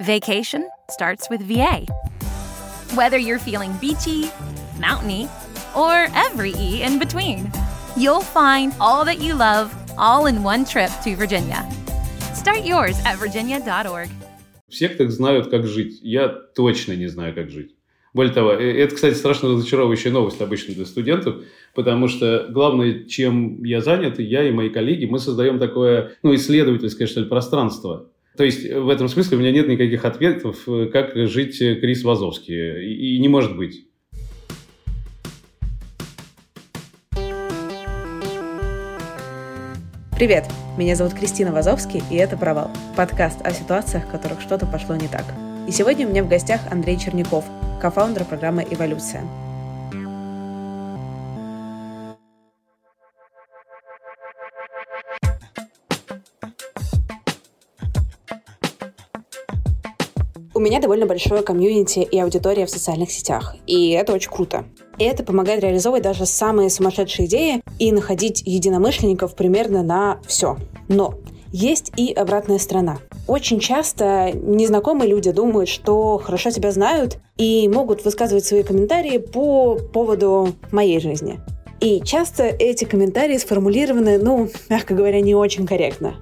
Vacation starts with VA. Whether you're feeling beachy, mountainy, or every E in between, you'll find all that you love all in one trip to Virginia. Start yours at virginia.org. В сектах знают, как жить. Я точно не знаю, как жить. Более того, э, это, кстати, страшно разочаровывающая новость обычно для студентов, потому что главное, чем я занят, я и мои коллеги, мы создаем такое, ну, исследовательское, что ли, пространство. То есть в этом смысле у меня нет никаких ответов, э, как жить Крис Вазовский. И не может быть. Привет, меня зовут Кристина Вазовский, и это «Провал» – подкаст о ситуациях, в которых что-то пошло не так. И сегодня у меня в гостях Андрей Черняков, кофаундер программы «Эволюция». Меня довольно большое комьюнити и аудитория в социальных сетях, и это очень круто. И это помогает реализовывать даже самые сумасшедшие идеи и находить единомышленников примерно на все. Но есть и обратная сторона. Очень часто незнакомые люди думают, что хорошо тебя знают и могут высказывать свои комментарии по поводу моей жизни. И часто эти комментарии сформулированы, ну, мягко говоря, не очень корректно.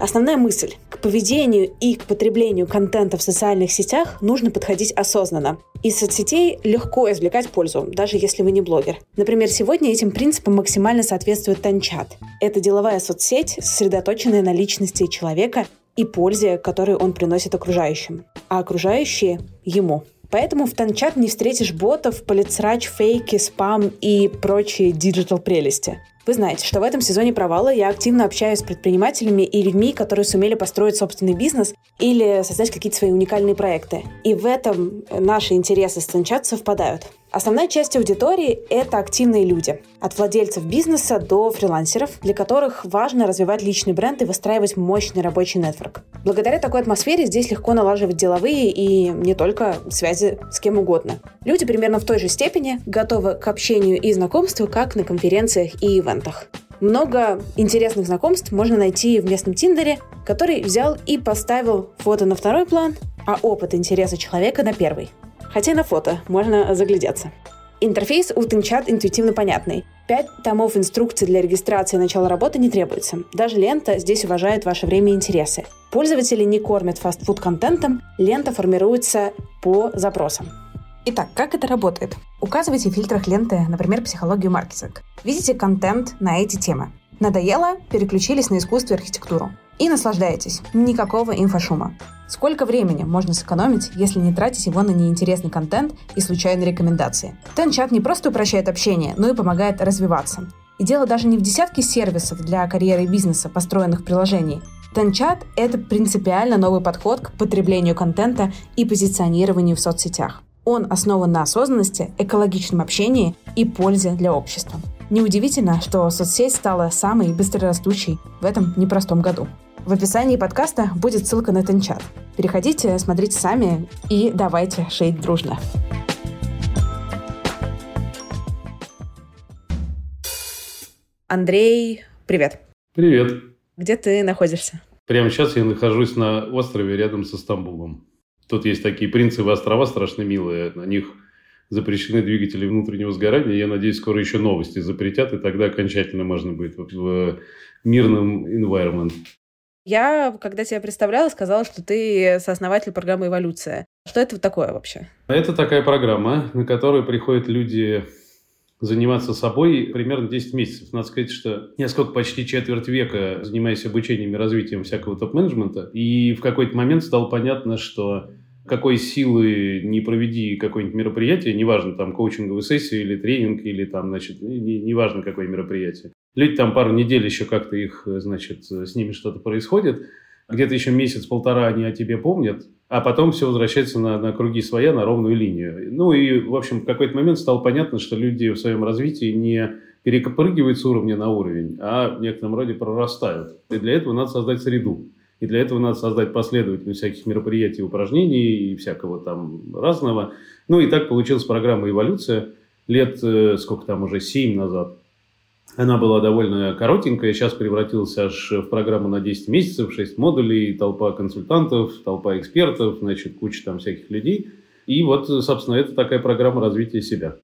Основная мысль. К поведению и к потреблению контента в социальных сетях нужно подходить осознанно. Из соцсетей легко извлекать пользу, даже если вы не блогер. Например, сегодня этим принципам максимально соответствует TenChat. Это деловая соцсеть, сосредоточенная на личности человека и пользе, которую он приносит окружающим, а окружающие – ему. Поэтому в TenChat не встретишь ботов, политсрач, фейки, спам и прочие digital прелести. Вы знаете, что в этом сезоне провала я активно общаюсь с предпринимателями и людьми, которые сумели построить собственный бизнес или создать какие-то свои уникальные проекты. И в этом наши интересы с Танчат совпадают. Основная часть аудитории – это активные люди. От владельцев бизнеса до фрилансеров, для которых важно развивать личный бренд и выстраивать мощный рабочий нетворк. Благодаря такой атмосфере здесь легко налаживать деловые и не только связи с кем угодно. Люди примерно в той же степени готовы к общению и знакомству, как на конференциях и ивентах. Много интересных знакомств можно найти в местном Тиндере, который взял и поставил фото на второй план, а опыт интереса человека на первый – хотя на фото можно заглядеться. Интерфейс у Тинчат интуитивно понятный. Пять томов инструкций для регистрации и начала работы не требуется. Даже лента здесь уважает ваше время и интересы. Пользователи не кормят фастфуд-контентом, лента формируется по запросам. Итак, как это работает? Указывайте в фильтрах ленты, например, психологию маркетинг. Видите контент на эти темы. Надоело? Переключились на искусство и архитектуру. И наслаждаетесь. Никакого инфошума. Сколько времени можно сэкономить, если не тратить его на неинтересный контент и случайные рекомендации? Тенчат не просто упрощает общение, но и помогает развиваться. И дело даже не в десятке сервисов для карьеры и бизнеса, построенных в приложении. Тенчат — это принципиально новый подход к потреблению контента и позиционированию в соцсетях. Он основан на осознанности, экологичном общении и пользе для общества. Неудивительно, что соцсеть стала самой быстрорастущей в этом непростом году. В описании подкаста будет ссылка на Тенчат. Переходите, смотрите сами и давайте шеить дружно. Андрей, привет. Привет. Где ты находишься? Прямо сейчас я нахожусь на острове рядом со Стамбулом. Тут есть такие принципы острова страшно милые. На них запрещены двигатели внутреннего сгорания. Я надеюсь, скоро еще новости запретят, и тогда окончательно можно будет в мирном environment. Я, когда тебя представляла, сказала, что ты сооснователь программы «Эволюция». Что это такое вообще? Это такая программа, на которую приходят люди заниматься собой примерно 10 месяцев. Надо сказать, что я сколько почти четверть века занимаюсь обучением и развитием всякого топ-менеджмента, и в какой-то момент стало понятно, что какой силы не проведи какое-нибудь мероприятие, неважно, там, коучинговую сессию или тренинг, или там, значит, неважно, не какое мероприятие. Люди там пару недель еще как-то их, значит, с ними что-то происходит, где-то еще месяц-полтора они о тебе помнят, а потом все возвращается на, на круги своя, на ровную линию. Ну и, в общем, в какой-то момент стало понятно, что люди в своем развитии не перепрыгивают с уровня на уровень, а в некотором роде прорастают. И для этого надо создать среду. И для этого надо создать последовательность всяких мероприятий, упражнений и всякого там разного. Ну и так получилась программа «Эволюция» лет, э, сколько там уже, семь назад. Она была довольно коротенькая, сейчас превратилась аж в программу на 10 месяцев, 6 модулей, толпа консультантов, толпа экспертов, значит, куча там всяких людей. И вот, собственно, это такая программа развития себя.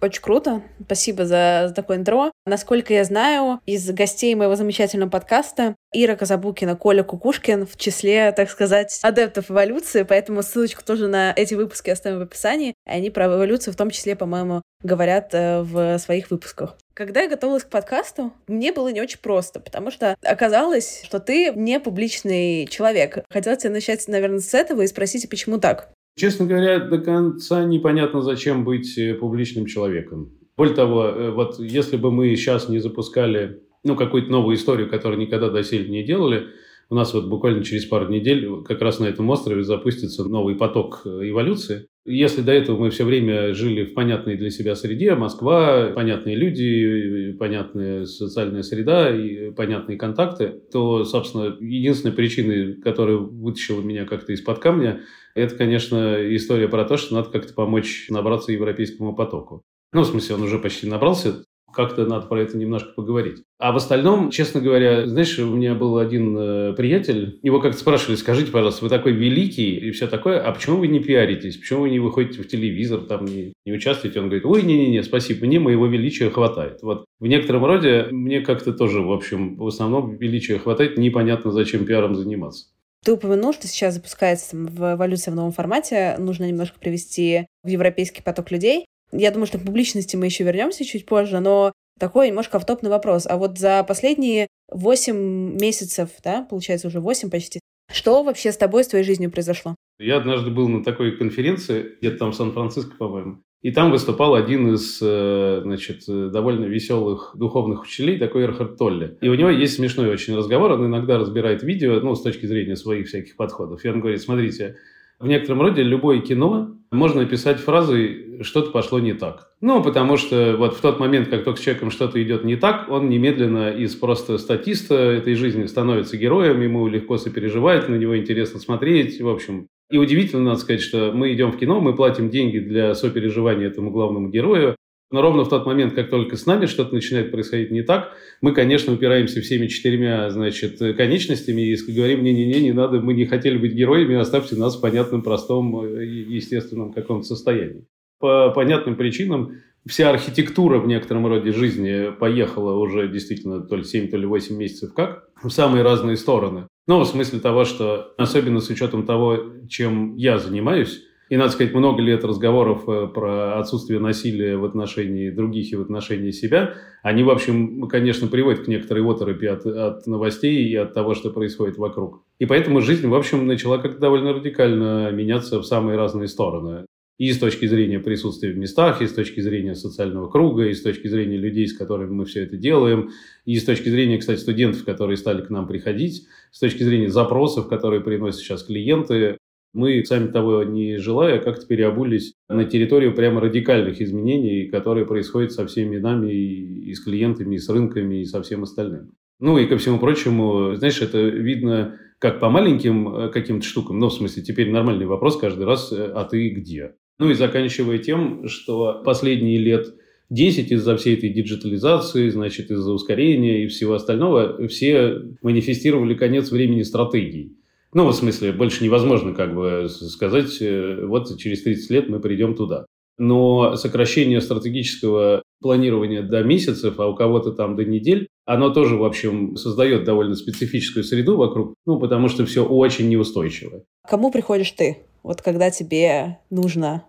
Очень круто. Спасибо за, за такое интро. Насколько я знаю, из гостей моего замечательного подкаста Ира Казабукина, Коля Кукушкин в числе, так сказать, адептов эволюции, поэтому ссылочку тоже на эти выпуски оставим в описании. Они про эволюцию в том числе, по-моему, говорят э, в своих выпусках. Когда я готовилась к подкасту, мне было не очень просто, потому что оказалось, что ты не публичный человек. Хотела тебя начать, наверное, с этого и спросить, почему так? Честно говоря, до конца непонятно, зачем быть э, публичным человеком. Более того, э, вот если бы мы сейчас не запускали ну, какую-то новую историю, которую никогда доселе не делали, у нас вот буквально через пару недель как раз на этом острове запустится новый поток э, эволюции. Если до этого мы все время жили в понятной для себя среде, Москва, понятные люди, понятная социальная среда и понятные контакты, то, собственно, единственной причиной, которая вытащила меня как-то из-под камня, это, конечно, история про то, что надо как-то помочь набраться европейскому потоку. Ну, в смысле, он уже почти набрался, как-то надо про это немножко поговорить. А в остальном, честно говоря, знаешь, у меня был один э, приятель, его как-то спрашивали, скажите, пожалуйста, вы такой великий и все такое, а почему вы не пиаритесь, почему вы не выходите в телевизор, там не, не участвуете? Он говорит, ой, не-не-не, спасибо, мне моего величия хватает. Вот в некотором роде мне как-то тоже, в общем, в основном величия хватает, непонятно, зачем пиаром заниматься. Ты упомянул, что сейчас запускается в эволюция в новом формате. Нужно немножко привести в европейский поток людей. Я думаю, что к публичности мы еще вернемся чуть позже, но такой немножко автопный вопрос. А вот за последние 8 месяцев, да, получается уже 8 почти, что вообще с тобой, с твоей жизнью произошло? Я однажды был на такой конференции, где-то там в Сан-Франциско, по-моему. И там выступал один из, э, значит, довольно веселых духовных учителей, такой Эрхард Толли. И у него есть смешной очень разговор, он иногда разбирает видео, ну, с точки зрения своих всяких подходов. И он говорит, смотрите, в некотором роде любое кино можно описать фразой «что-то пошло не так». Ну, потому что вот в тот момент, как только с человеком что-то идет не так, он немедленно из просто статиста этой жизни становится героем, ему легко сопереживать, на него интересно смотреть, в общем, и удивительно, надо сказать, что мы идем в кино, мы платим деньги для сопереживания этому главному герою, но ровно в тот момент, как только с нами что-то начинает происходить не так, мы, конечно, упираемся всеми четырьмя, значит, конечностями и говорим, не-не-не, не надо, мы не хотели быть героями, оставьте нас в понятном, простом, естественном каком-то состоянии. По понятным причинам вся архитектура в некотором роде жизни поехала уже действительно то ли 7, то ли 8 месяцев как, в самые разные стороны. Ну, в смысле того, что особенно с учетом того, чем я занимаюсь, и, надо сказать, много лет разговоров э, про отсутствие насилия в отношении других и в отношении себя, они, в общем, конечно, приводят к некоторой оторопи от, от новостей и от того, что происходит вокруг. И поэтому жизнь, в общем, начала как-то довольно радикально меняться в самые разные стороны и с точки зрения присутствия в местах, и с точки зрения социального круга, и с точки зрения людей, с которыми мы все это делаем, и с точки зрения, кстати, студентов, которые стали к нам приходить, с точки зрения запросов, которые приносят сейчас клиенты. Мы, сами того не желая, как-то переобулись на территорию прямо радикальных изменений, которые происходят со всеми нами, и с клиентами, и с рынками, и со всем остальным. Ну и ко всему прочему, знаешь, это видно как по маленьким э, каким-то штукам, ну, в смысле, теперь нормальный вопрос каждый раз, э, а ты где? Ну и заканчивая тем, что последние лет 10 из-за всей этой диджитализации, значит, из-за ускорения и всего остального, все манифестировали конец времени стратегий. Ну, в смысле, больше невозможно как бы сказать, э, вот через 30 лет мы придем туда. Но сокращение стратегического планирования до месяцев, а у кого-то там до недель, оно тоже, в общем, создает довольно специфическую среду вокруг, ну, потому что все очень неустойчиво. Кому приходишь ты, вот когда тебе нужно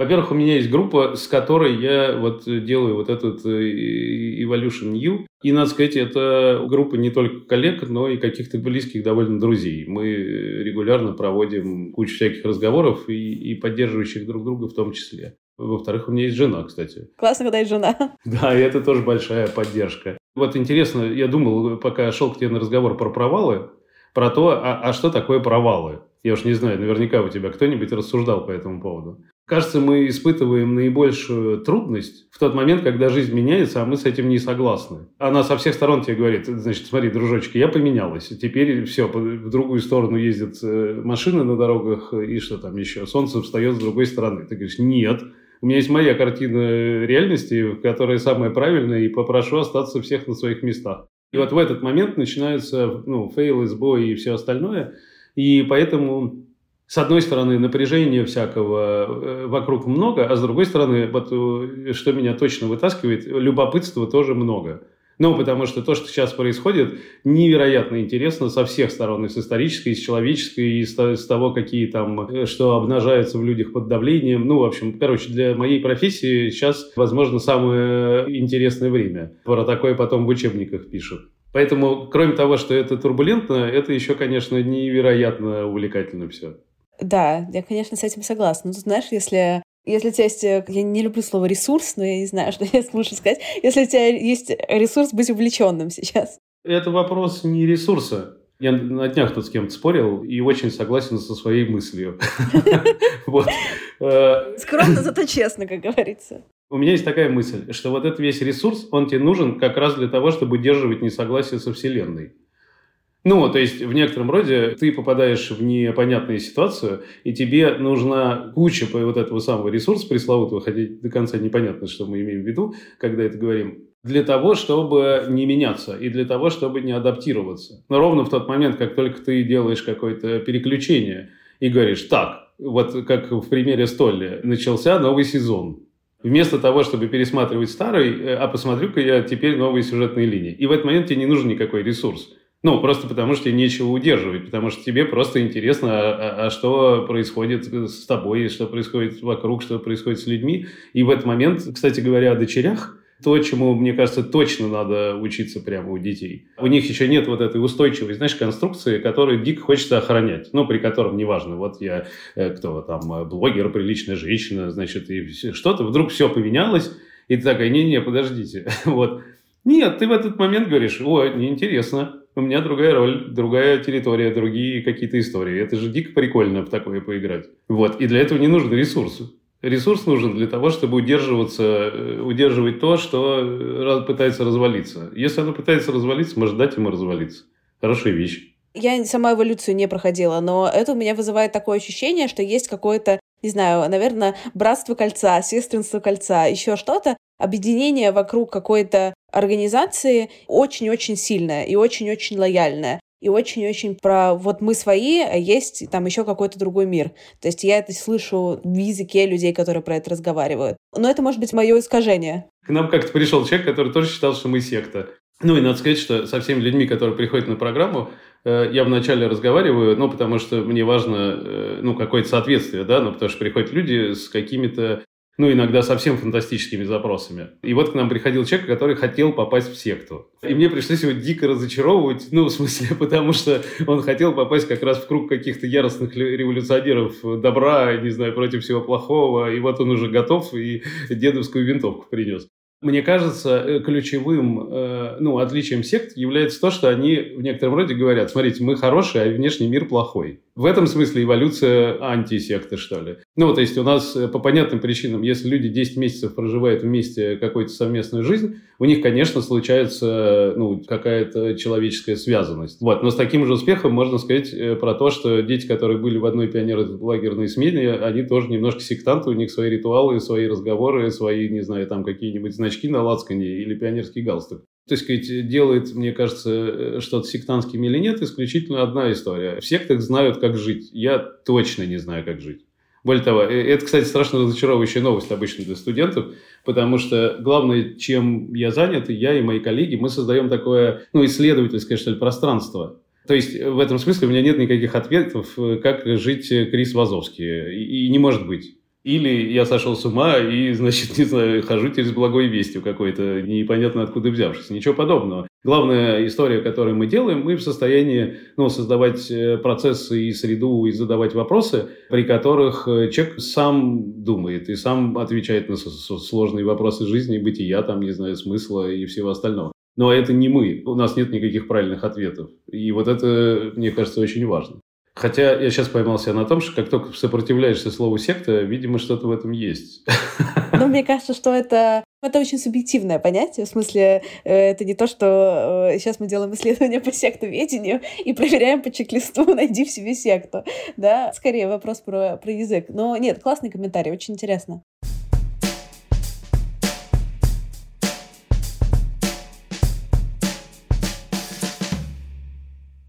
во-первых, у меня есть группа, с которой я вот делаю вот этот э, Evolution New. И, надо сказать, это группа не только коллег, но и каких-то близких довольно друзей. Мы регулярно проводим кучу всяких разговоров и, и поддерживающих друг друга в том числе. Во-вторых, у меня есть жена, кстати. Классно, когда есть жена. Да, и это тоже большая поддержка. Вот интересно, я думал, пока шел к тебе на разговор про провалы, про то, а, а что такое провалы? Я уж не знаю, наверняка у тебя кто-нибудь рассуждал по этому поводу. Кажется, мы испытываем наибольшую трудность в тот момент, когда жизнь меняется, а мы с этим не согласны. Она со всех сторон тебе говорит, значит, смотри, дружочек, я поменялась. Теперь все, в другую сторону ездят э, машины на дорогах и что там еще. Солнце встает с другой стороны. Ты говоришь, нет, У меня есть моя картина реальности, которая самая правильная, и попрошу остаться всех на своих местах. И вот в этот момент начинаются ну, фейлы, сбои и все остальное. И поэтому с одной стороны, напряжения всякого э, вокруг много, а с другой стороны, вот, э, что меня точно вытаскивает, любопытства тоже много. Ну, потому что то, что сейчас происходит, невероятно интересно со всех сторон, и с исторической, и с человеческой, и с, того, какие там, э, что обнажается в людях под давлением. Ну, в общем, короче, для моей профессии сейчас, возможно, самое интересное время. Про такое потом в учебниках пишут. Поэтому, кроме того, что это турбулентно, это еще, конечно, невероятно увлекательно все. Да, я, конечно, с этим согласна. Но ну, ты знаешь, если если у тебя есть... Э, я не люблю слово «ресурс», но я не знаю, что я лучше сказать. Если у тебя есть ресурс быть увлеченным сейчас. Это вопрос не ресурса. Я на днях тут с кем-то спорил и очень согласен со своей мыслью. Э, Скромно, зато честно, как говорится. У меня есть такая мысль, что вот этот весь ресурс, он тебе нужен как раз для того, чтобы удерживать несогласие со Вселенной. Ну, то есть, в некотором роде ты попадаешь в непонятную ситуацию, и тебе нужна куча вот этого самого ресурса пресловутого, хотя до конца непонятно, что мы имеем в виду, когда это говорим, для того, чтобы не меняться и для того, чтобы не адаптироваться. Но ровно в тот момент, как только ты делаешь какое-то переключение и говоришь, так, вот как в примере Столли, начался новый сезон. Вместо того, чтобы пересматривать старый, а посмотрю-ка я теперь новые сюжетные линии. И в этот момент тебе не нужен никакой ресурс. Ну, просто потому что нечего удерживать, потому что тебе просто интересно, а, а, а что происходит с тобой, что происходит вокруг, что происходит с людьми. И в этот момент, кстати говоря, о дочерях, то, чему, мне кажется, точно надо учиться прямо у детей. У них еще нет вот этой устойчивой, знаешь, конструкции, которую дико хочется охранять. Ну, при котором, неважно, вот я, э, кто там, э, блогер, приличная женщина, значит, и что-то, вдруг все поменялось, и ты такая, не-не, подождите. вот. Нет, ты в этот момент говоришь, о, неинтересно, у меня другая роль, другая территория, другие какие-то истории. Это же дико прикольно в такое поиграть. Вот. И для этого не нужен ресурс. Ресурс нужен для того, чтобы удерживаться, э, удерживать то, что пытается развалиться. Если оно пытается развалиться, может дать ему развалиться. Хорошая вещь. Я сама эволюцию не проходила, но это у меня вызывает такое ощущение, что есть какое-то, не знаю, наверное, братство кольца, сестринство кольца, еще что-то, объединение вокруг какой-то организации очень-очень сильное и очень-очень лояльное и очень-очень про вот мы свои, а есть там еще какой-то другой мир. То есть я это слышу в языке людей, которые про это разговаривают. Но это может быть мое искажение. К нам как-то пришел человек, который тоже считал, что мы секта. Ну и надо сказать, что со всеми людьми, которые приходят на программу, э, я вначале разговариваю, ну, потому что мне важно, э, ну, какое-то соответствие, да, ну, потому что приходят люди с какими-то ну, иногда совсем фантастическими запросами. И вот к нам приходил человек, который хотел попасть в секту. И мне пришлось его дико разочаровывать, ну, в смысле, потому что он хотел попасть как раз в круг каких-то яростных революционеров добра, не знаю, против всего плохого, и вот он уже готов и дедовскую винтовку принес. Мне кажется, э, ключевым э, ну, отличием сект является то, что они в некотором роде говорят, смотрите, мы хорошие, а внешний мир плохой. В этом смысле эволюция антисекты, что ли. Ну, то есть у нас э, по понятным причинам, если люди 10 месяцев проживают вместе какую-то совместную жизнь, у них, конечно, случается ну, какая-то человеческая связанность. Вот. Но с таким же успехом можно сказать э, про то, что дети, которые были в одной пионерлагерной смене, они тоже немножко сектанты, у них свои ритуалы, свои разговоры, свои, не знаю, там какие-нибудь значки на лацкане или пионерский галстук есть, сказать, делает, мне кажется, э, что-то сектантским или нет, исключительно одна история. В сектах знают, как жить. Я точно не знаю, как жить. Более того, э, это, кстати, страшно разочаровывающая новость обычно для студентов, потому что главное, чем я занят, я и мои коллеги, мы создаем такое, ну, исследовательское, что ли, пространство. То есть, в этом смысле у меня нет никаких ответов, э, как жить Крис Вазовский. И, и не может быть. Или я сошел с ума и, значит, не знаю, хожу через благой вестью какой-то, непонятно откуда взявшись. Ничего подобного. Главная история, которую мы делаем, мы в состоянии ну, создавать э, процессы и среду, и задавать вопросы, при которых э, человек сам думает и сам отвечает на сложные вопросы жизни, бытия, там, не знаю, смысла и всего остального. Но это не мы, у нас нет никаких правильных ответов. И вот это, мне кажется, очень важно. Хотя я сейчас поймался на том, что как только сопротивляешься слову секта, видимо, что-то в этом есть. Но мне кажется, что это это очень субъективное понятие, в смысле, э, это не то, что э, сейчас мы делаем исследование по сектоведению и проверяем по чек-листу «найди в себе секту», да? Скорее вопрос про, про язык. Но нет, классный комментарий, очень интересно.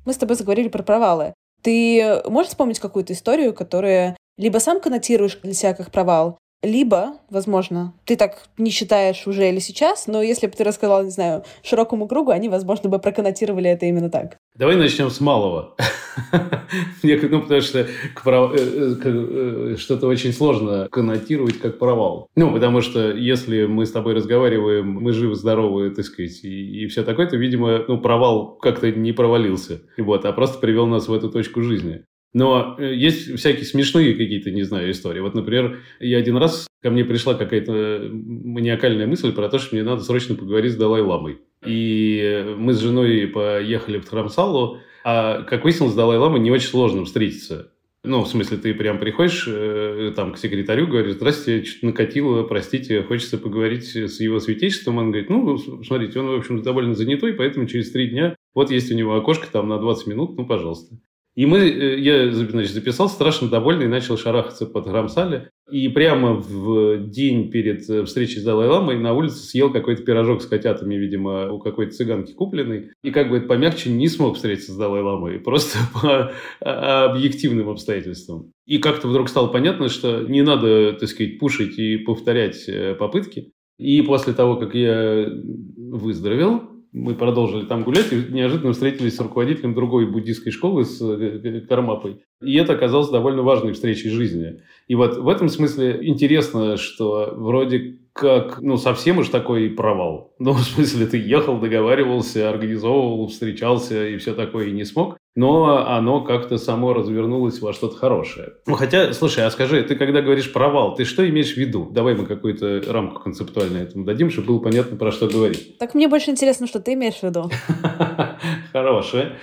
Мы с тобой заговорили про провалы. Ты можешь вспомнить какую-то историю, которая либо сам коннотируешь для себя как провал, либо, возможно, ты так не считаешь уже или сейчас, но если бы ты рассказал, не знаю, широкому кругу, они, возможно, бы проконнотировали это именно так. Давай начнем с малого. ну, потому что э, э, что-то очень сложно коннотировать как провал. Ну, потому что если мы с тобой разговариваем, мы живы-здоровы, так сказать, и, и все такое, то, видимо, ну, провал как-то не провалился. Вот, а просто привел нас в эту точку жизни. Но э, есть всякие смешные какие-то, не знаю, истории. Вот, например, я один раз, ко мне пришла какая-то маниакальная мысль про то, что мне надо срочно поговорить с Далай-ламой. И мы с женой поехали в Тхарамсалу, а, как выяснилось, с Далай-ламой не очень сложно встретиться. Ну, в смысле, ты прям приходишь э, там к секретарю, говоришь, здрасте, что-то накатило, простите, хочется поговорить с его святейшеством. Он говорит, ну, смотрите, он, в общем, довольно занятой, поэтому через три дня, вот есть у него окошко там на 20 минут, ну, пожалуйста. И мы, э, я значит, записал, страшно довольный, начал шарахаться под Грамсале. И прямо в день перед э, встречей с Далай-Ламой на улице съел какой-то пирожок с котятами, видимо, у какой-то цыганки купленный. И как бы это помягче не смог встретиться с Далай-Ламой, просто по а, объективным обстоятельствам. И как-то вдруг стало понятно, что не надо, так сказать, пушить и повторять э, попытки. И после того, как я выздоровел, мы продолжили там гулять и неожиданно встретились с руководителем другой буддийской школы, с э, Кармапой. И это оказалось довольно важной встречей жизни. И вот в этом смысле интересно, что вроде как, ну, совсем уж такой провал. Ну, в смысле, ты ехал, договаривался, организовывал, встречался и все такое, и не смог. Но оно как-то само развернулось во что-то хорошее. Ну, хотя, слушай, а скажи, ты когда говоришь провал, ты что имеешь в виду? Давай мы какую-то рамку концептуальную этому дадим, чтобы было понятно, про что говорить. Так мне больше интересно, что ты имеешь в виду. Хорошее.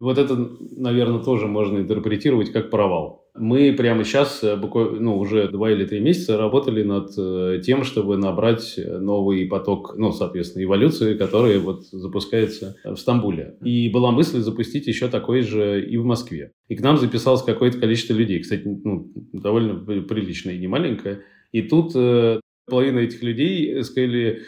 Вот это, наверное, тоже можно интерпретировать как провал. Мы прямо сейчас, э, ну, уже два или три месяца работали над э, тем, чтобы набрать новый поток, ну, соответственно, эволюции, который вот запускается в Стамбуле. И была мысль запустить еще такой же и в Москве. И к нам записалось какое-то количество людей, кстати, ну, довольно приличное и не маленькое. И тут э, половина этих людей сказали,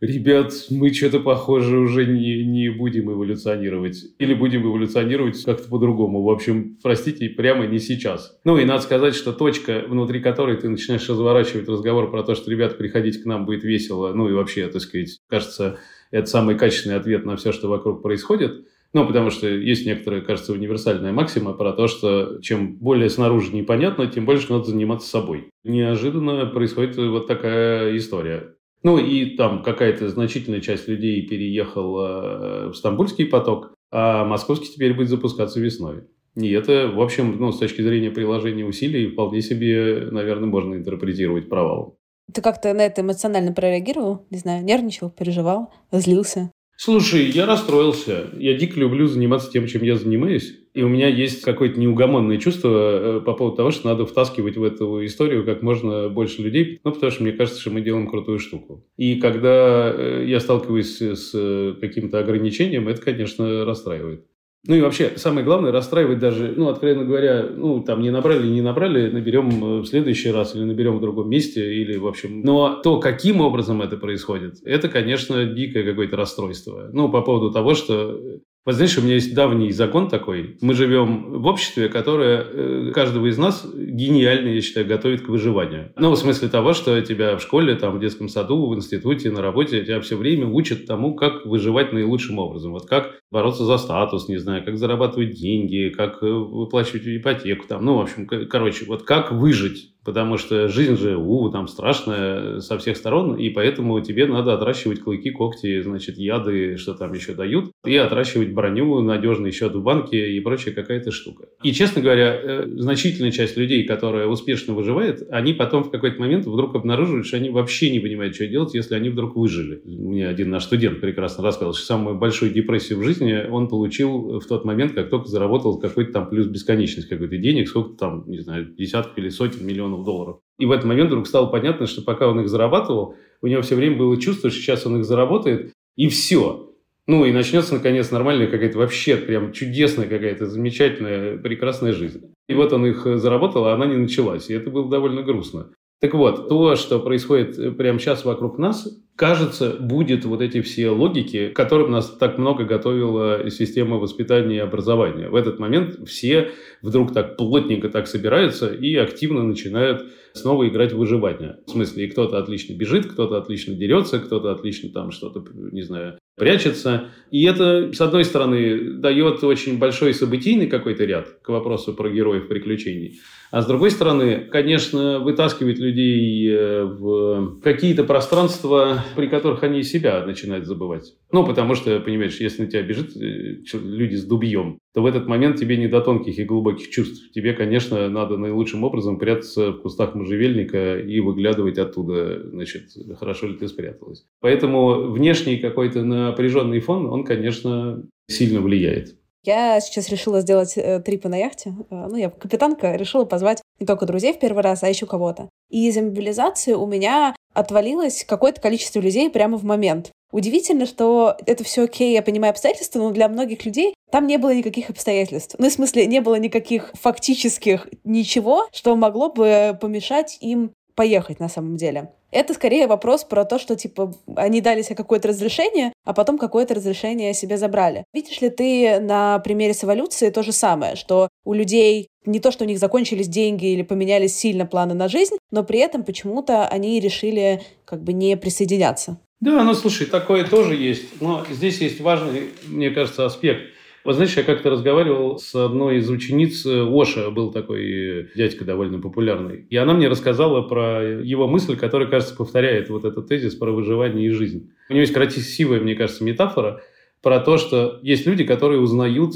ребят, мы что-то, похоже, уже не, не будем эволюционировать. Или будем эволюционировать как-то по-другому. В общем, простите, прямо не сейчас. Ну и надо сказать, что точка, внутри которой ты начинаешь разворачивать разговор про то, что, ребят, приходите к нам, будет весело. Ну и вообще, так сказать, кажется, это самый качественный ответ на все, что вокруг происходит. Ну, потому что есть некоторая, кажется, универсальная максима про то, что чем более снаружи непонятно, тем больше надо заниматься собой. Неожиданно происходит вот такая история. Ну и там какая-то значительная часть людей переехала э, в Стамбульский поток, а московский теперь будет запускаться весной. И это, в общем, ну, с точки зрения приложения усилий, вполне себе, наверное, можно интерпретировать провалом. Ты как-то на это эмоционально прореагировал? Не знаю, нервничал, переживал, злился? Слушай, я расстроился. Я дико люблю заниматься тем, чем я занимаюсь. И у меня есть какое-то неугомонное чувство э, по поводу того, что надо втаскивать в эту историю как можно больше людей, ну, потому что мне кажется, что мы делаем крутую штуку. И когда э, я сталкиваюсь с э, каким-то ограничением, это, конечно, расстраивает. Ну и вообще, самое главное, расстраивать даже, ну, откровенно говоря, ну, там, не набрали, не набрали, наберем э, в следующий раз или наберем в другом месте, или, в общем... Но то, каким образом это происходит, это, конечно, дикое какое-то расстройство. Ну, по поводу того, что вот знаешь, у меня есть давний закон такой. Мы живем в обществе, которое э, каждого из нас гениально, я считаю, готовит к выживанию. Ну, в смысле того, что тебя в школе, там, в детском саду, в институте, на работе тебя все время учат тому, как выживать наилучшим образом. Вот как бороться за статус, не знаю, как зарабатывать деньги, как э, выплачивать ипотеку, там, ну, в общем, короче, вот как выжить потому что жизнь же, у, там страшная со всех сторон, и поэтому тебе надо отращивать клыки, когти, значит, яды, что там еще дают, и отращивать броню, надежный счет в банке и прочая какая-то штука. И, честно говоря, э, значительная часть людей, которая успешно выживает, они потом в какой-то момент вдруг обнаруживают, что они вообще не понимают, что делать, если они вдруг выжили. Мне один наш студент прекрасно рассказал, что самую большую депрессию в жизни он получил в тот момент, как только заработал какой-то там плюс бесконечность какой-то денег, сколько там, не знаю, десятков или сотен миллионов миллионов долларов. И в этот момент вдруг стало понятно, что пока он их зарабатывал, у него все время было чувство, что сейчас он их заработает, и все. Ну, и начнется, наконец, нормальная какая-то вообще прям чудесная какая-то замечательная, прекрасная жизнь. И вот он их заработал, а она не началась. И это было довольно грустно. Так вот, то, что происходит прямо сейчас вокруг нас, кажется, будет вот эти все логики, к которым нас так много готовила система воспитания и образования. В этот момент все вдруг так плотненько так собираются и активно начинают снова играть в выживание. В смысле, и кто-то отлично бежит, кто-то отлично дерется, кто-то отлично там что-то, не знаю, прячется. И это, с одной стороны, дает очень большой событийный какой-то ряд к вопросу про героев приключений. А с другой стороны, конечно, вытаскивает людей э, в какие-то пространства, при которых они себя начинают забывать. Ну, потому что, понимаешь, если на тебя бежит э, люди с дубьем, то в этот момент тебе не до тонких и глубоких чувств. Тебе, конечно, надо наилучшим образом прятаться в кустах можжевельника и выглядывать оттуда, значит, хорошо ли ты спряталась. Поэтому внешний какой-то напряженный фон, он, конечно, сильно влияет. Я сейчас решила сделать э, трипы на яхте. Э, ну, я капитанка, решила позвать не только друзей в первый раз, а еще кого-то. И из-за мобилизации у меня отвалилось какое-то количество людей прямо в момент. Удивительно, что это все окей, я понимаю обстоятельства, но для многих людей там не было никаких обстоятельств. Ну, в смысле, не было никаких фактических ничего, что могло бы помешать им поехать на самом деле. Это скорее вопрос про то, что, типа, они дали себе какое-то разрешение, а потом какое-то разрешение себе забрали. Видишь ли ты на примере с эволюцией то же самое, что у людей не то, что у них закончились деньги или поменялись сильно планы на жизнь, но при этом почему-то они решили как бы не присоединяться. Да, ну слушай, такое тоже есть. Но здесь есть важный, мне кажется, аспект – вот знаешь, я как-то разговаривал с одной из учениц э, Оша, был такой дядька довольно популярный, и она мне рассказала про его мысль, которая, кажется, повторяет вот этот тезис про выживание и жизнь. У него есть красивая, мне кажется, метафора про то, что есть люди, которые узнают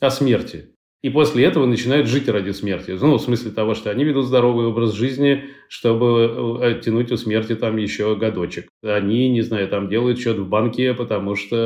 о смерти. И после этого начинают жить ради смерти. Ну, в смысле того, что они ведут здоровый образ жизни, чтобы э, оттянуть у смерти там еще годочек. Они, не знаю, там делают счет в банке, потому что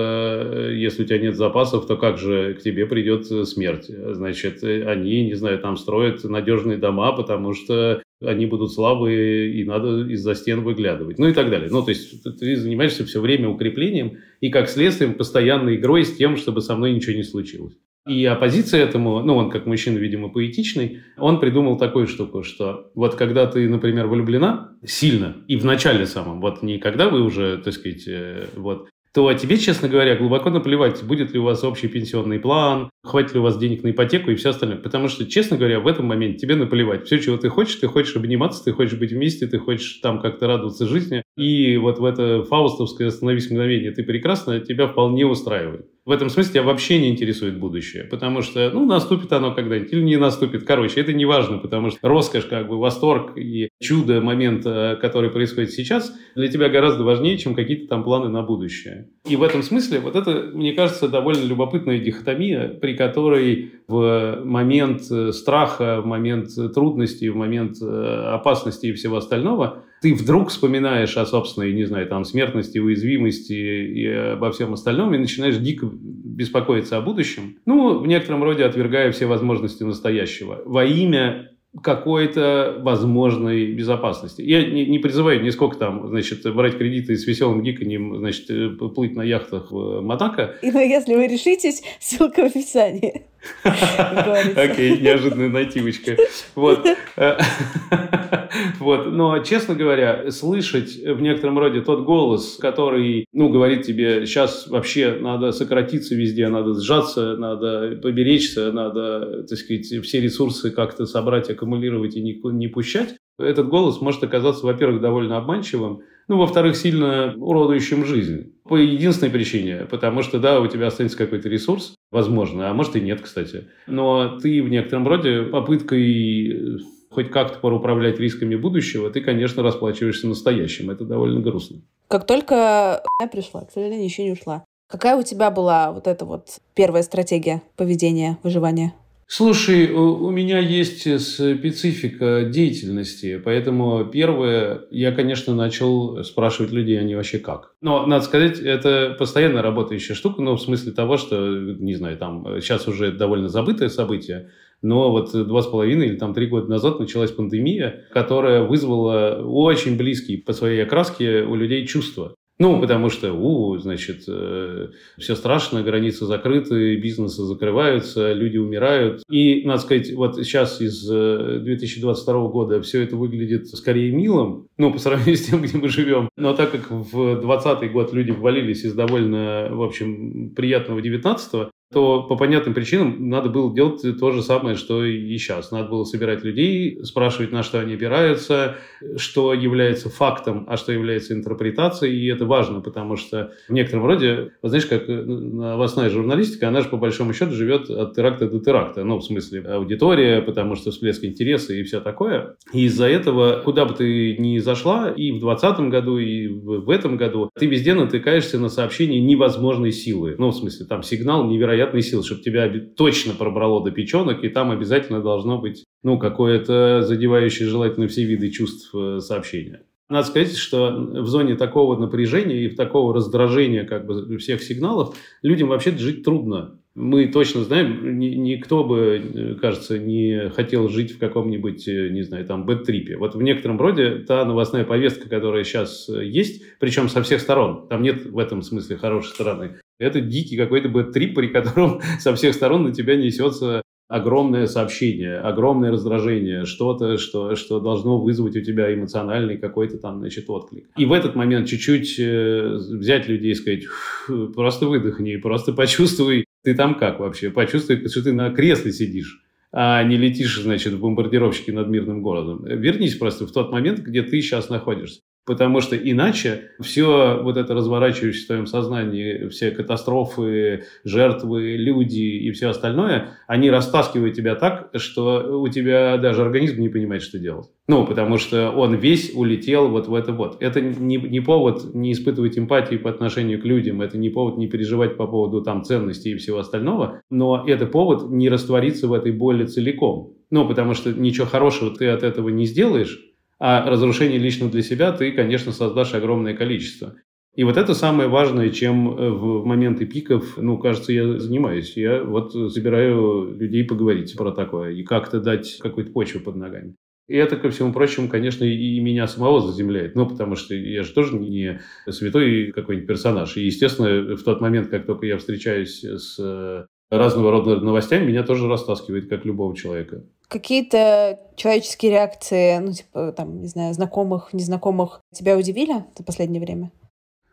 э, если у тебя нет запасов, то как же к тебе придет смерть? Значит, они, не знаю, там строят надежные дома, потому что они будут слабые, и надо из-за стен выглядывать. Ну и так далее. Ну, то есть ты занимаешься все время укреплением и, как следствие, постоянной игрой с тем, чтобы со мной ничего не случилось. И оппозиция этому, ну, он как мужчина, видимо, поэтичный, он придумал такую штуку, что вот когда ты, например, влюблена сильно, и в начале самом, вот не когда вы уже, так сказать, э, вот, то тебе, честно говоря, глубоко наплевать, будет ли у вас общий пенсионный план, хватит ли у вас денег на ипотеку и все остальное. Потому что, честно говоря, в этом моменте тебе наплевать. Все, чего ты хочешь, ты хочешь обниматься, ты хочешь быть вместе, ты хочешь там как-то радоваться жизни. И вот в это фаустовское «остановись мгновение, ты прекрасно» тебя вполне устраивает. В этом смысле тебя вообще не интересует будущее, потому что, ну, наступит оно когда-нибудь или не наступит. Короче, это не важно, потому что роскошь, как бы, восторг и чудо момента, который происходит сейчас, для тебя гораздо важнее, чем какие-то там планы на будущее. И в этом смысле вот это, мне кажется, довольно любопытная дихотомия, при которой в момент э, страха, в момент трудностей, в момент э, опасности и всего остального ты вдруг вспоминаешь о собственной, не знаю, там, смертности, уязвимости и обо всем остальном, и начинаешь дико беспокоиться о будущем, ну, в некотором роде отвергая все возможности настоящего. Во имя какой-то возможной безопасности. Я не, не призываю нисколько там, значит, брать кредиты с веселым гиканьем, значит, э, плыть на яхтах в Матака. И, но если вы решитесь, ссылка в описании. Окей, неожиданная нативочка. Вот. Вот. Но, честно говоря, слышать в некотором роде тот голос, который, ну, говорит тебе, сейчас вообще надо сократиться везде, надо сжаться, надо поберечься, надо, так сказать, все ресурсы как-то собрать, аккумулировать и не, не пущать, этот голос может оказаться, во-первых, довольно обманчивым, ну, во-вторых, сильно уродующим жизнь. По единственной причине, потому что, да, у тебя останется какой-то ресурс, возможно, а может и нет, кстати. Но ты в некотором роде попыткой э, хоть как-то поруправлять рисками будущего, ты, конечно, расплачиваешься настоящим. Это довольно грустно. Как только я пришла, к сожалению, еще не ушла. Какая у тебя была вот эта вот первая стратегия поведения, выживания? Слушай, у меня есть специфика деятельности, поэтому первое, я, конечно, начал спрашивать людей, они вообще как. Но, надо сказать, это постоянно работающая штука, ну, в смысле того, что, не знаю, там, сейчас уже довольно забытое событие, но вот два с половиной или там три года назад началась пандемия, которая вызвала очень близкие по своей окраске у людей чувства. Ну, потому что, у, значит, э, все страшно, границы закрыты, бизнесы закрываются, люди умирают. И, надо сказать, вот сейчас из 2022 э, года все это выглядит скорее милым, ну, по сравнению с тем, где мы живем. Но так как в 2020 год люди ввалились из довольно, в общем, приятного 19 то по понятным причинам надо было делать то же самое, что и сейчас. Надо было собирать людей, спрашивать, на что они опираются, что является фактом, а что является интерпретацией. И это важно, потому что в некотором роде, вот знаешь, как новостная журналистика, она же по большому счету живет от теракта до теракта. Ну, в смысле, аудитория, потому что всплеск интереса и все такое. И из-за этого, куда бы ты ни зашла, и в 2020 году, и в этом году, ты везде натыкаешься на сообщение невозможной силы. Ну, в смысле, там сигнал невероятно невероятной силы, чтобы тебя точно пробрало до печенок, и там обязательно должно быть, ну, какое-то задевающее желательно все виды чувств э, сообщения. Надо сказать, что в зоне такого напряжения и в такого раздражения как бы всех сигналов людям вообще жить трудно. Мы точно знаем, никто бы, э, кажется, не хотел жить в каком-нибудь, э, не знаю, там, бэт-трипе. Вот в некотором роде та новостная повестка, которая сейчас есть, причем со всех сторон, там нет в этом смысле хорошей стороны, это дикий какой-то бэт-трип, при котором со всех сторон на тебя несется огромное сообщение, огромное раздражение, что-то, что, что должно вызвать у тебя эмоциональный какой-то там, значит, отклик. И в этот момент чуть-чуть э, взять людей и сказать, просто выдохни, просто почувствуй, ты там как вообще, почувствуй, что ты на кресле сидишь а не летишь, значит, в бомбардировщике над мирным городом. Вернись просто в тот момент, где ты сейчас находишься. Потому что иначе все вот это разворачивающееся в твоем сознании, все катастрофы, жертвы, люди и все остальное, они растаскивают тебя так, что у тебя даже организм не понимает, что делать. Ну, потому что он весь улетел вот в это вот. Это не, не повод не испытывать эмпатии по отношению к людям, это не повод не переживать по поводу там ценностей и всего остального, но это повод не раствориться в этой боли целиком. Ну, потому что ничего хорошего ты от этого не сделаешь, а разрушение лично для себя ты, конечно, создашь огромное количество. И вот это самое важное, чем э, в моменты пиков, ну, кажется, я занимаюсь. Я вот собираю людей поговорить про такое и как-то дать какую-то почву под ногами. И это, ко всему прочему, конечно, и меня самого заземляет. Ну, потому что я же тоже не святой какой-нибудь персонаж. И, естественно, в тот момент, как только я встречаюсь с э, разного рода новостями, меня тоже растаскивает, как любого человека какие-то человеческие реакции, ну, типа, там, не знаю, знакомых, незнакомых, тебя удивили за последнее время?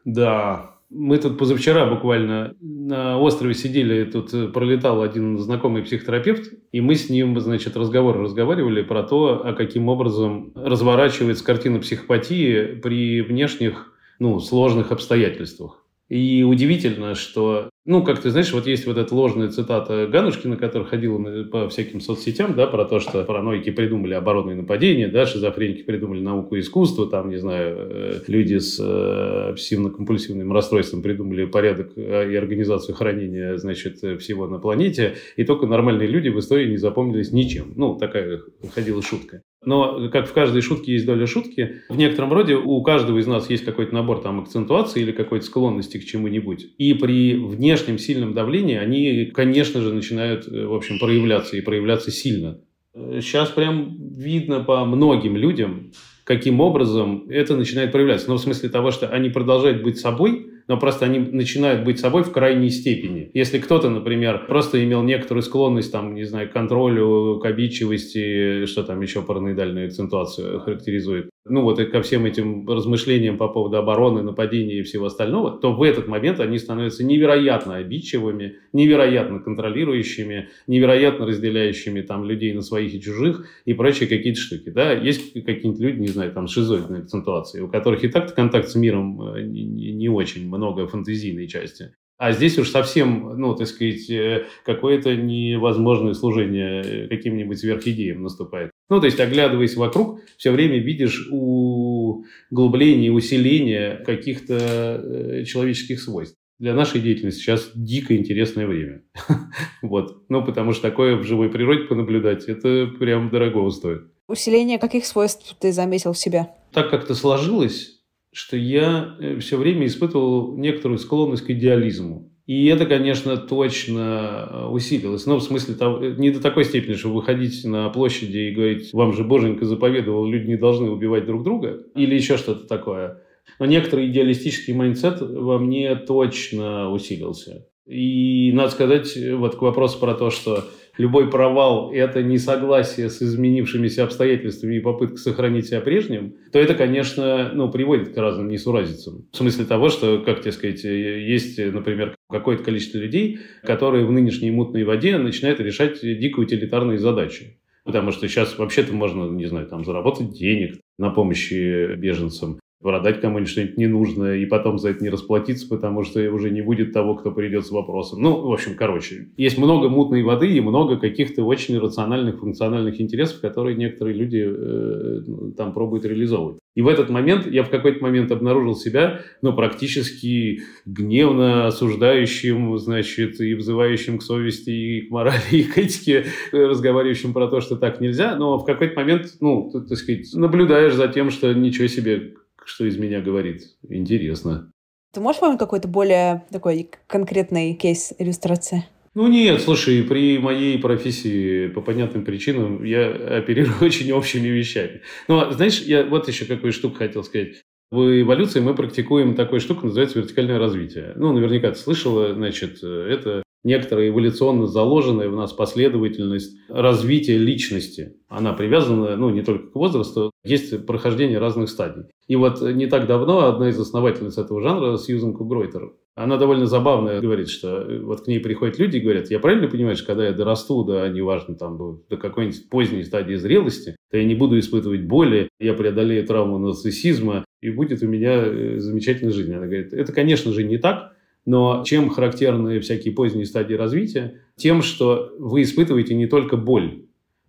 Да. Мы тут позавчера буквально на острове сидели, тут пролетал один знакомый психотерапевт, и мы с ним, значит, разговор разговаривали про то, а каким образом разворачивается картина психопатии при внешних, ну, сложных обстоятельствах. И удивительно, что ну, как ты знаешь, вот есть вот эта ложная цитата Ганушкина, которая ходила по всяким соцсетям, да, про то, что параноики придумали оборонные нападения, да, шизофреники придумали науку и искусство, там, не знаю, э, люди с э, обсессивно-компульсивным расстройством придумали порядок э, и организацию хранения, значит, всего на планете, и только нормальные люди в истории не запомнились ничем. Ну, такая ходила шутка. Но, как в каждой шутке есть доля шутки, в некотором роде у каждого из нас есть какой-то набор там акцентуации или какой-то склонности к чему-нибудь. И при вне внешнем сильном давлении, они, конечно же, начинают, э, в общем, проявляться и проявляться сильно. Сейчас прям видно по многим людям, каким образом это начинает проявляться. Но в смысле того, что они продолжают быть собой, но просто они начинают быть собой в крайней степени. Если кто-то, например, просто имел некоторую склонность, там, не знаю, к контролю, к обидчивости, что там еще параноидальную акцентуацию характеризует, ну вот и ко всем этим размышлениям по поводу обороны, нападения и всего остального, то в этот момент они становятся невероятно обидчивыми, невероятно контролирующими, невероятно разделяющими там людей на своих и чужих и прочие какие-то штуки. Да? Есть какие-нибудь люди, не знаю, там шизоидные акцентуации, у которых и так контакт с миром э, не, не очень много фантазийной части. А здесь уж совсем, ну, так сказать, э, какое-то невозможное служение э, каким-нибудь сверхидеям наступает. Ну, то есть, оглядываясь вокруг, все время видишь углубление, усиление каких-то э, человеческих свойств. Для нашей деятельности сейчас дико интересное время. вот. Ну, потому что такое в живой природе понаблюдать, это прям дорого стоит. Усиление каких свойств ты заметил в себе? Так как-то сложилось, что я э, все время испытывал некоторую склонность к идеализму. И это, конечно, точно э, усилилось. Но в смысле, того, э, не до такой степени, что выходить на площади и говорить, вам же Боженька заповедовал, люди не должны убивать друг друга, или еще что-то такое. Но некоторый идеалистический mindset во мне точно усилился. И надо сказать, вот к вопросу про то, что любой провал – это несогласие с изменившимися обстоятельствами и попытка сохранить себя прежним, то это, конечно, ну, приводит к разным несуразицам. В смысле того, что, как тебе сказать, есть, например, какое-то количество людей, которые в нынешней мутной воде начинают решать дико утилитарные задачи. Потому что сейчас вообще-то можно, не знаю, там заработать денег на помощи беженцам, продать кому-нибудь что-нибудь ненужное и потом за это не расплатиться, потому что уже не будет того, кто придет с вопросом. Ну, в общем, короче, есть много мутной воды и много каких-то очень рациональных, функциональных интересов, которые некоторые люди э, ну, там пробуют реализовывать. И в этот момент я в какой-то момент обнаружил себя, ну, практически гневно осуждающим, значит, и взывающим к совести, и к морали, и к этике, разговаривающим про то, что так нельзя. Но в какой-то момент, ну, так сказать, наблюдаешь за тем, что ничего себе, что из меня говорит. Интересно. Ты можешь помнить какой-то более такой конкретный кейс иллюстрации? Ну нет, слушай, при моей профессии по понятным причинам я оперирую очень общими вещами. Но знаешь, я вот еще какую штуку хотел сказать. В эволюции мы практикуем такую штуку, называется вертикальное развитие. Ну, наверняка ты слышала, значит, это некоторая эволюционно заложенная в нас последовательность развития личности. Она привязана, ну, не только к возрасту, есть прохождение разных стадий. И вот не так давно одна из основательниц этого жанра, Сьюзен Кугройтер, она довольно забавная, говорит, что вот к ней приходят люди и говорят, я правильно понимаю, что когда я дорасту, да, неважно, там, до какой-нибудь поздней стадии зрелости, то я не буду испытывать боли, я преодолею травму нарциссизма, и будет у меня э, замечательная жизнь. Она говорит, это, конечно же, не так, но чем характерны всякие поздние стадии развития? Тем, что вы испытываете не только боль.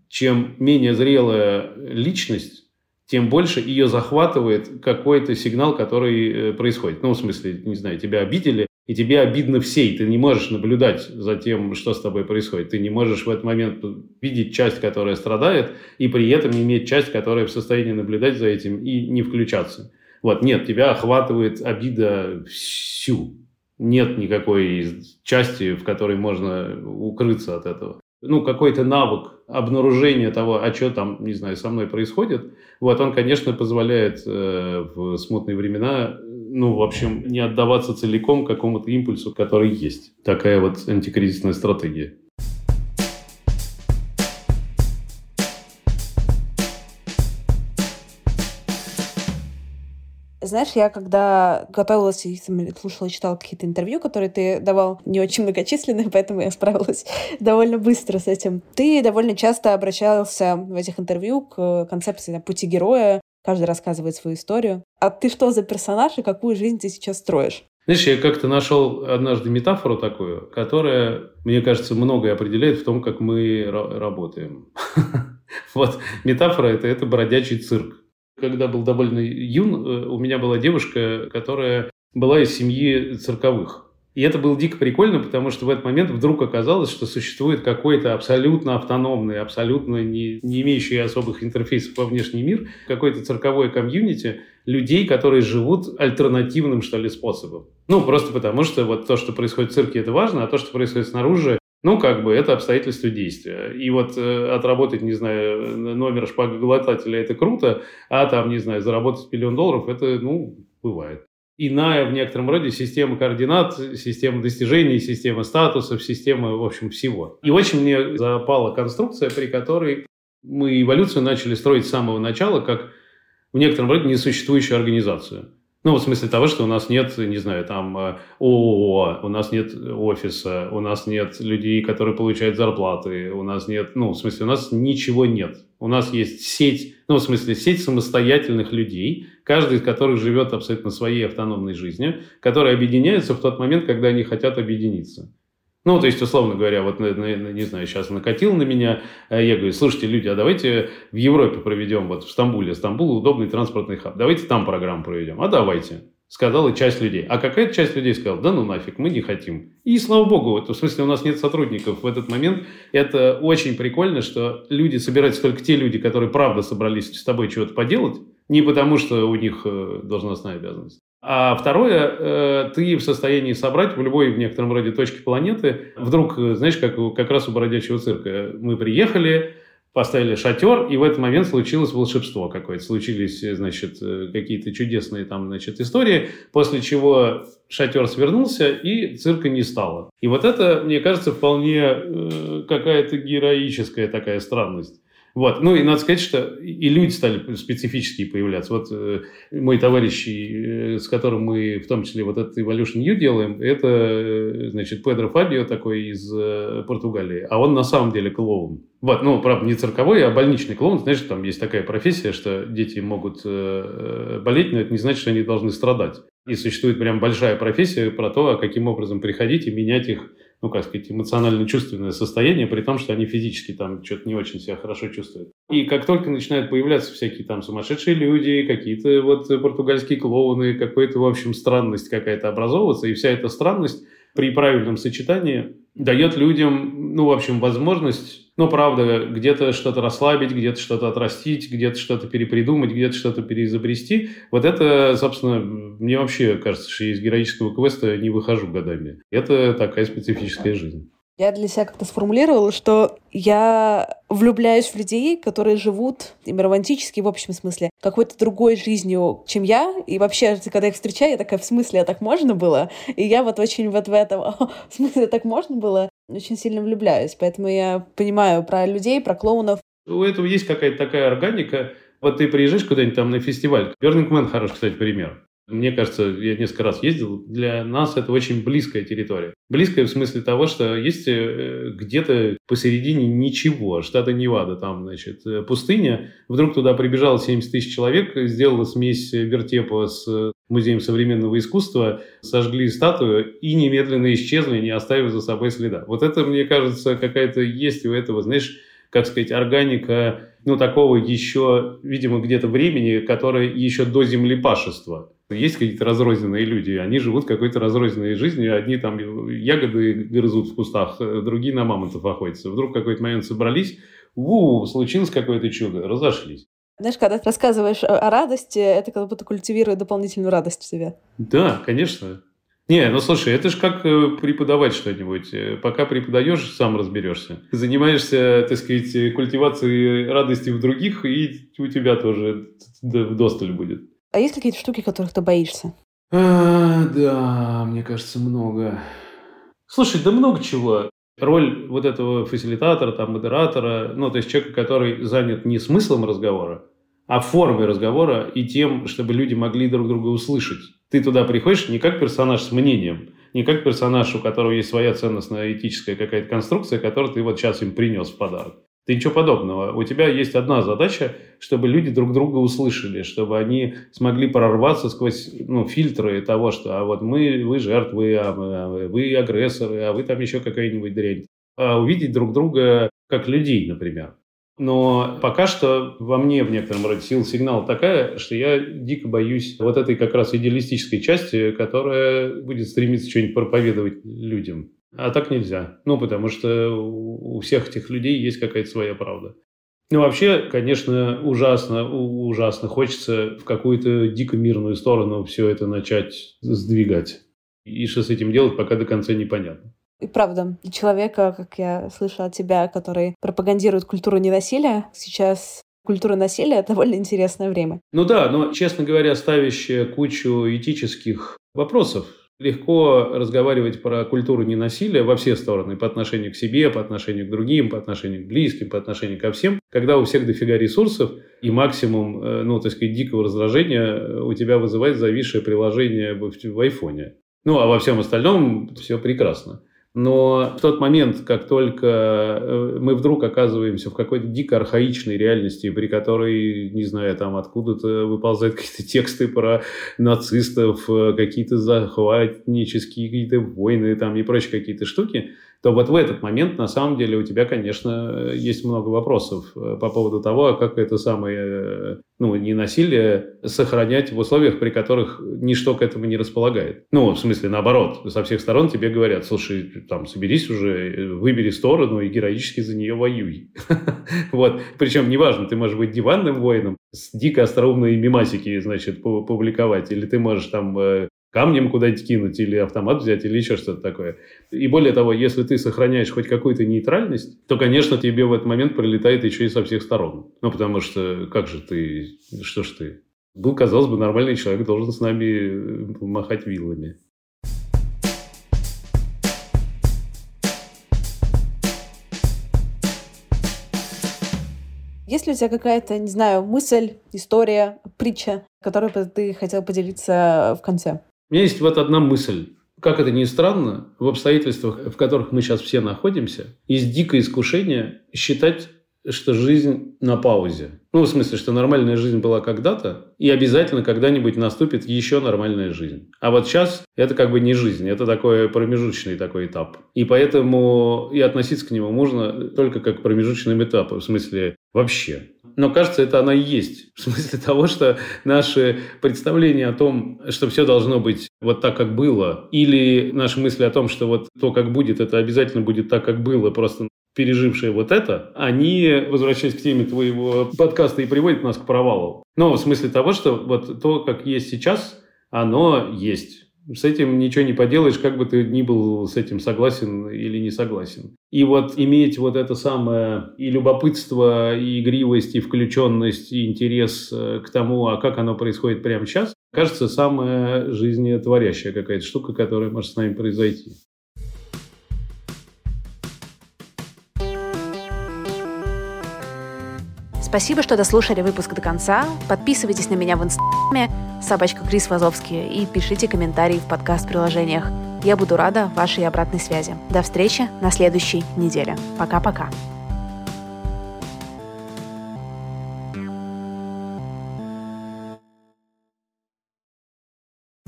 Чем менее зрелая личность, тем больше ее захватывает какой-то сигнал, который э, происходит. Ну, в смысле, не знаю, тебя обидели, и тебе обидно всей. Ты не можешь наблюдать за тем, что с тобой происходит. Ты не можешь в этот момент видеть часть, которая страдает, и при этом иметь часть, которая в состоянии наблюдать за этим и не включаться. Вот, нет, тебя охватывает обида всю нет никакой части, в которой можно укрыться от этого. Ну, какой-то навык обнаружения того, а что там, не знаю, со мной происходит, вот он, конечно, позволяет э, в смутные времена, ну, в общем, не отдаваться целиком какому-то импульсу, который есть. Такая вот антикризисная стратегия. Знаешь, я когда готовилась и слушала, читала какие-то интервью, которые ты давал, не очень многочисленные, поэтому я справилась довольно быстро с этим. Ты довольно часто обращался в этих интервью к концепции там, пути героя, каждый рассказывает свою историю. А ты что за персонаж и какую жизнь ты сейчас строишь? Знаешь, я как-то нашел однажды метафору такую, которая, мне кажется, многое определяет в том, как мы работаем. Вот метафора это, это бродячий цирк. Когда был довольно юн, э, у меня была девушка, которая была из семьи цирковых. И это было дико прикольно, потому что в этот момент вдруг оказалось, что существует какой-то абсолютно автономный, абсолютно не, не имеющий особых интерфейсов во внешний мир, какой-то цирковой комьюнити людей, которые живут альтернативным, что ли, способом. Ну, просто потому что вот то, что происходит в цирке, это важно, а то, что происходит снаружи, ну, как бы, это обстоятельства действия. И вот э, отработать, не знаю, номер шпагоглотателя – это круто, а там, не знаю, заработать миллион долларов – это, ну, бывает. Иная в некотором роде система координат, система достижений, система статусов, система, в общем, всего. И очень мне запала конструкция, при которой мы эволюцию начали строить с самого начала, как в некотором роде несуществующую организацию. Ну, в смысле того, что у нас нет, не знаю, там э, ООО, у нас нет офиса, у нас нет людей, которые получают зарплаты, у нас нет, ну, в смысле, у нас ничего нет. У нас есть сеть, ну, в смысле, сеть самостоятельных людей, каждый из которых живет абсолютно своей автономной жизнью, которые объединяются в тот момент, когда они хотят объединиться. Ну, то есть, условно говоря, вот, не знаю, сейчас накатил на меня, а я говорю, слушайте, люди, а давайте в Европе проведем, вот в Стамбуле, Стамбул удобный транспортный хаб, давайте там программу проведем, а давайте. Сказала часть людей. А какая-то часть людей сказала, да ну нафиг, мы не хотим. И слава богу, вот, в смысле у нас нет сотрудников в этот момент. Это очень прикольно, что люди собираются только те люди, которые правда собрались с тобой чего-то поделать, не потому что у них э, должностная обязанность. А второе, э, ты в состоянии собрать в любой в некотором роде точке планеты, вдруг, э, знаешь, как, как раз у бродячего цирка, мы приехали, поставили шатер, и в этот момент случилось волшебство какое-то. Случились, значит, э, какие-то чудесные там, значит, истории, после чего шатер свернулся, и цирка не стало. И вот это, мне кажется, вполне какая-то героическая такая странность. Вот. Ну и надо сказать, что и люди стали специфические появляться. Вот э, мой товарищ, э, с которым мы в том числе вот этот Evolution U делаем, это, э, значит, Педро Фабио такой из э, Португалии. А он на самом деле клоун. Вот, ну, правда, не цирковой, а больничный клоун. Знаешь, там есть такая профессия, что дети могут э, болеть, но это не значит, что они должны страдать. И существует прям большая профессия про то, а каким образом приходить и менять их ну, как сказать, эмоционально-чувственное состояние, при том, что они физически там что-то не очень себя хорошо чувствуют. И как только начинают появляться всякие там сумасшедшие люди, какие-то вот португальские клоуны, какая-то, в общем, странность какая-то образовываться, и вся эта странность при правильном сочетании дает людям, ну, в общем, возможность ну, правда, где-то что-то расслабить, где-то что-то отрастить, где-то что-то перепридумать, где-то что-то переизобрести. Вот это, собственно, мне вообще кажется, что из героического квеста не выхожу годами. Это такая специфическая жизнь. Я для себя как-то сформулировала, что я влюбляюсь в людей, которые живут им романтически, в общем смысле, какой-то другой жизнью, чем я. И вообще, когда их встречаю, я такая, в смысле, а так можно было? И я вот очень вот в этом, в смысле, так можно было? Очень сильно влюбляюсь. Поэтому я понимаю про людей, про клоунов. У этого есть какая-то такая органика. Вот ты приезжаешь куда-нибудь там на фестиваль. Burning Man хороший, кстати, пример. Мне кажется, я несколько раз ездил, для нас это очень близкая территория. Близкая в смысле того, что есть э, где-то посередине ничего, штата Невада, там, значит, э, пустыня. Вдруг туда прибежало 70 тысяч человек, сделала смесь вертепа с Музеем современного искусства, сожгли статую и немедленно исчезли, не оставив за собой следа. Вот это, мне кажется, какая-то есть у этого, знаешь, как сказать, органика, ну, такого еще, видимо, где-то времени, которое еще до землепашества. Есть какие-то разрозненные люди, они живут какой-то разрозненной жизнью, одни там ягоды грызут в кустах, другие на мамонтов охотятся. Вдруг в какой-то момент собрались, у, случилось какое-то чудо, разошлись. Знаешь, когда ты рассказываешь о радости, это как будто культивирует дополнительную радость в себе. Да, конечно. Не, ну слушай, это же как э, преподавать что-нибудь. Э, пока преподаешь, сам разберешься. Занимаешься, так сказать, культивацией радости в других, и у тебя тоже в досталь будет. А есть какие-то штуки, которых ты боишься? А, да, мне кажется, много. Слушай, да много чего. Роль вот этого фасилитатора, там, модератора, ну, то есть человека, который занят не смыслом разговора, а формой разговора и тем, чтобы люди могли друг друга услышать. Ты туда приходишь не как персонаж с мнением, не как персонаж, у которого есть своя ценностная этическая какая-то конструкция, которую ты вот сейчас им принес в подарок. Ты ничего подобного. У тебя есть одна задача, чтобы люди друг друга услышали, чтобы они смогли прорваться сквозь ну, фильтры того, что а вот мы, вы жертвы, а, а вы агрессоры, а вы там еще какая-нибудь дрянь. А увидеть друг друга как людей, например. Но пока что во мне в некотором роде сил сигнал такая, что я дико боюсь вот этой как раз идеалистической части, которая будет стремиться что-нибудь проповедовать людям. А так нельзя. Ну, потому что у всех этих людей есть какая-то своя правда. Ну, вообще, конечно, ужасно, ужасно. Хочется в какую-то дико мирную сторону все это начать сдвигать. И что с этим делать, пока до конца непонятно. И правда, для человека, как я слышала от тебя, который пропагандирует культуру ненасилия, сейчас культура насилия — довольно интересное время. Ну да, но, честно говоря, ставящая кучу этических вопросов. Легко разговаривать про культуру ненасилия во все стороны, по отношению к себе, по отношению к другим, по отношению к близким, по отношению ко всем, когда у всех дофига ресурсов и максимум, э, ну, так сказать, дикого раздражения у тебя вызывает зависшее приложение в, в айфоне. Ну, а во всем остальном все прекрасно. Но в тот момент, как только э, мы вдруг оказываемся в какой-то дико архаичной реальности, при которой, не знаю, там откуда-то выползают какие-то тексты про нацистов, э, какие-то захватнические какие-то войны там и прочие какие-то штуки, то вот в этот момент на самом деле у тебя, конечно, есть много вопросов э, по поводу того, как это самое, э, ну, не насилие сохранять в условиях, при которых ничто к этому не располагает. Ну, в смысле, наоборот, со всех сторон тебе говорят, слушай, там, соберись уже, выбери сторону и героически за нее воюй. Вот. Причем неважно, ты можешь быть диванным воином, с дико остроумные мимасики, значит, публиковать, или ты можешь там э, камнем куда-нибудь кинуть или автомат взять или еще что-то такое. И более того, если ты сохраняешь хоть какую-то нейтральность, то, конечно, тебе в этот момент прилетает еще и со всех сторон. Ну, потому что как же ты, что ж ты? Был, казалось бы, нормальный человек, должен с нами махать вилами. Есть ли у тебя какая-то, не знаю, мысль, история, притча, которой бы ты хотел поделиться в конце? У меня есть вот одна мысль. Как это ни странно, в обстоятельствах, в которых мы сейчас все находимся, есть дикое искушение считать, что жизнь на паузе. Ну, в смысле, что нормальная жизнь была когда-то, и обязательно когда-нибудь наступит еще нормальная жизнь. А вот сейчас это как бы не жизнь, это такой промежуточный такой этап. И поэтому и относиться к нему можно только как к промежуточным этапам, в смысле вообще но кажется, это она и есть. В смысле того, что наши представления о том, что все должно быть вот так, как было, или наши мысли о том, что вот то, как будет, это обязательно будет так, как было, просто пережившие вот это, они, возвращаясь к теме твоего подкаста, и приводят нас к провалу. Но в смысле того, что вот то, как есть сейчас, оно есть. С этим ничего не поделаешь, как бы ты ни был с этим согласен или не согласен. И вот иметь вот это самое и любопытство, и игривость, и включенность, и интерес э, к тому, а как оно происходит прямо сейчас, кажется, самая жизнетворящая какая-то штука, которая может с нами произойти. Спасибо, что дослушали выпуск до конца. Подписывайтесь на меня в инстаграме собачка Крис Вазовский и пишите комментарии в подкаст-приложениях. Я буду рада вашей обратной связи. До встречи на следующей неделе. Пока-пока.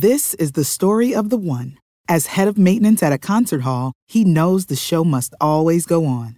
This is the story of the one. As head of maintenance at a concert hall, he knows the show must always go on.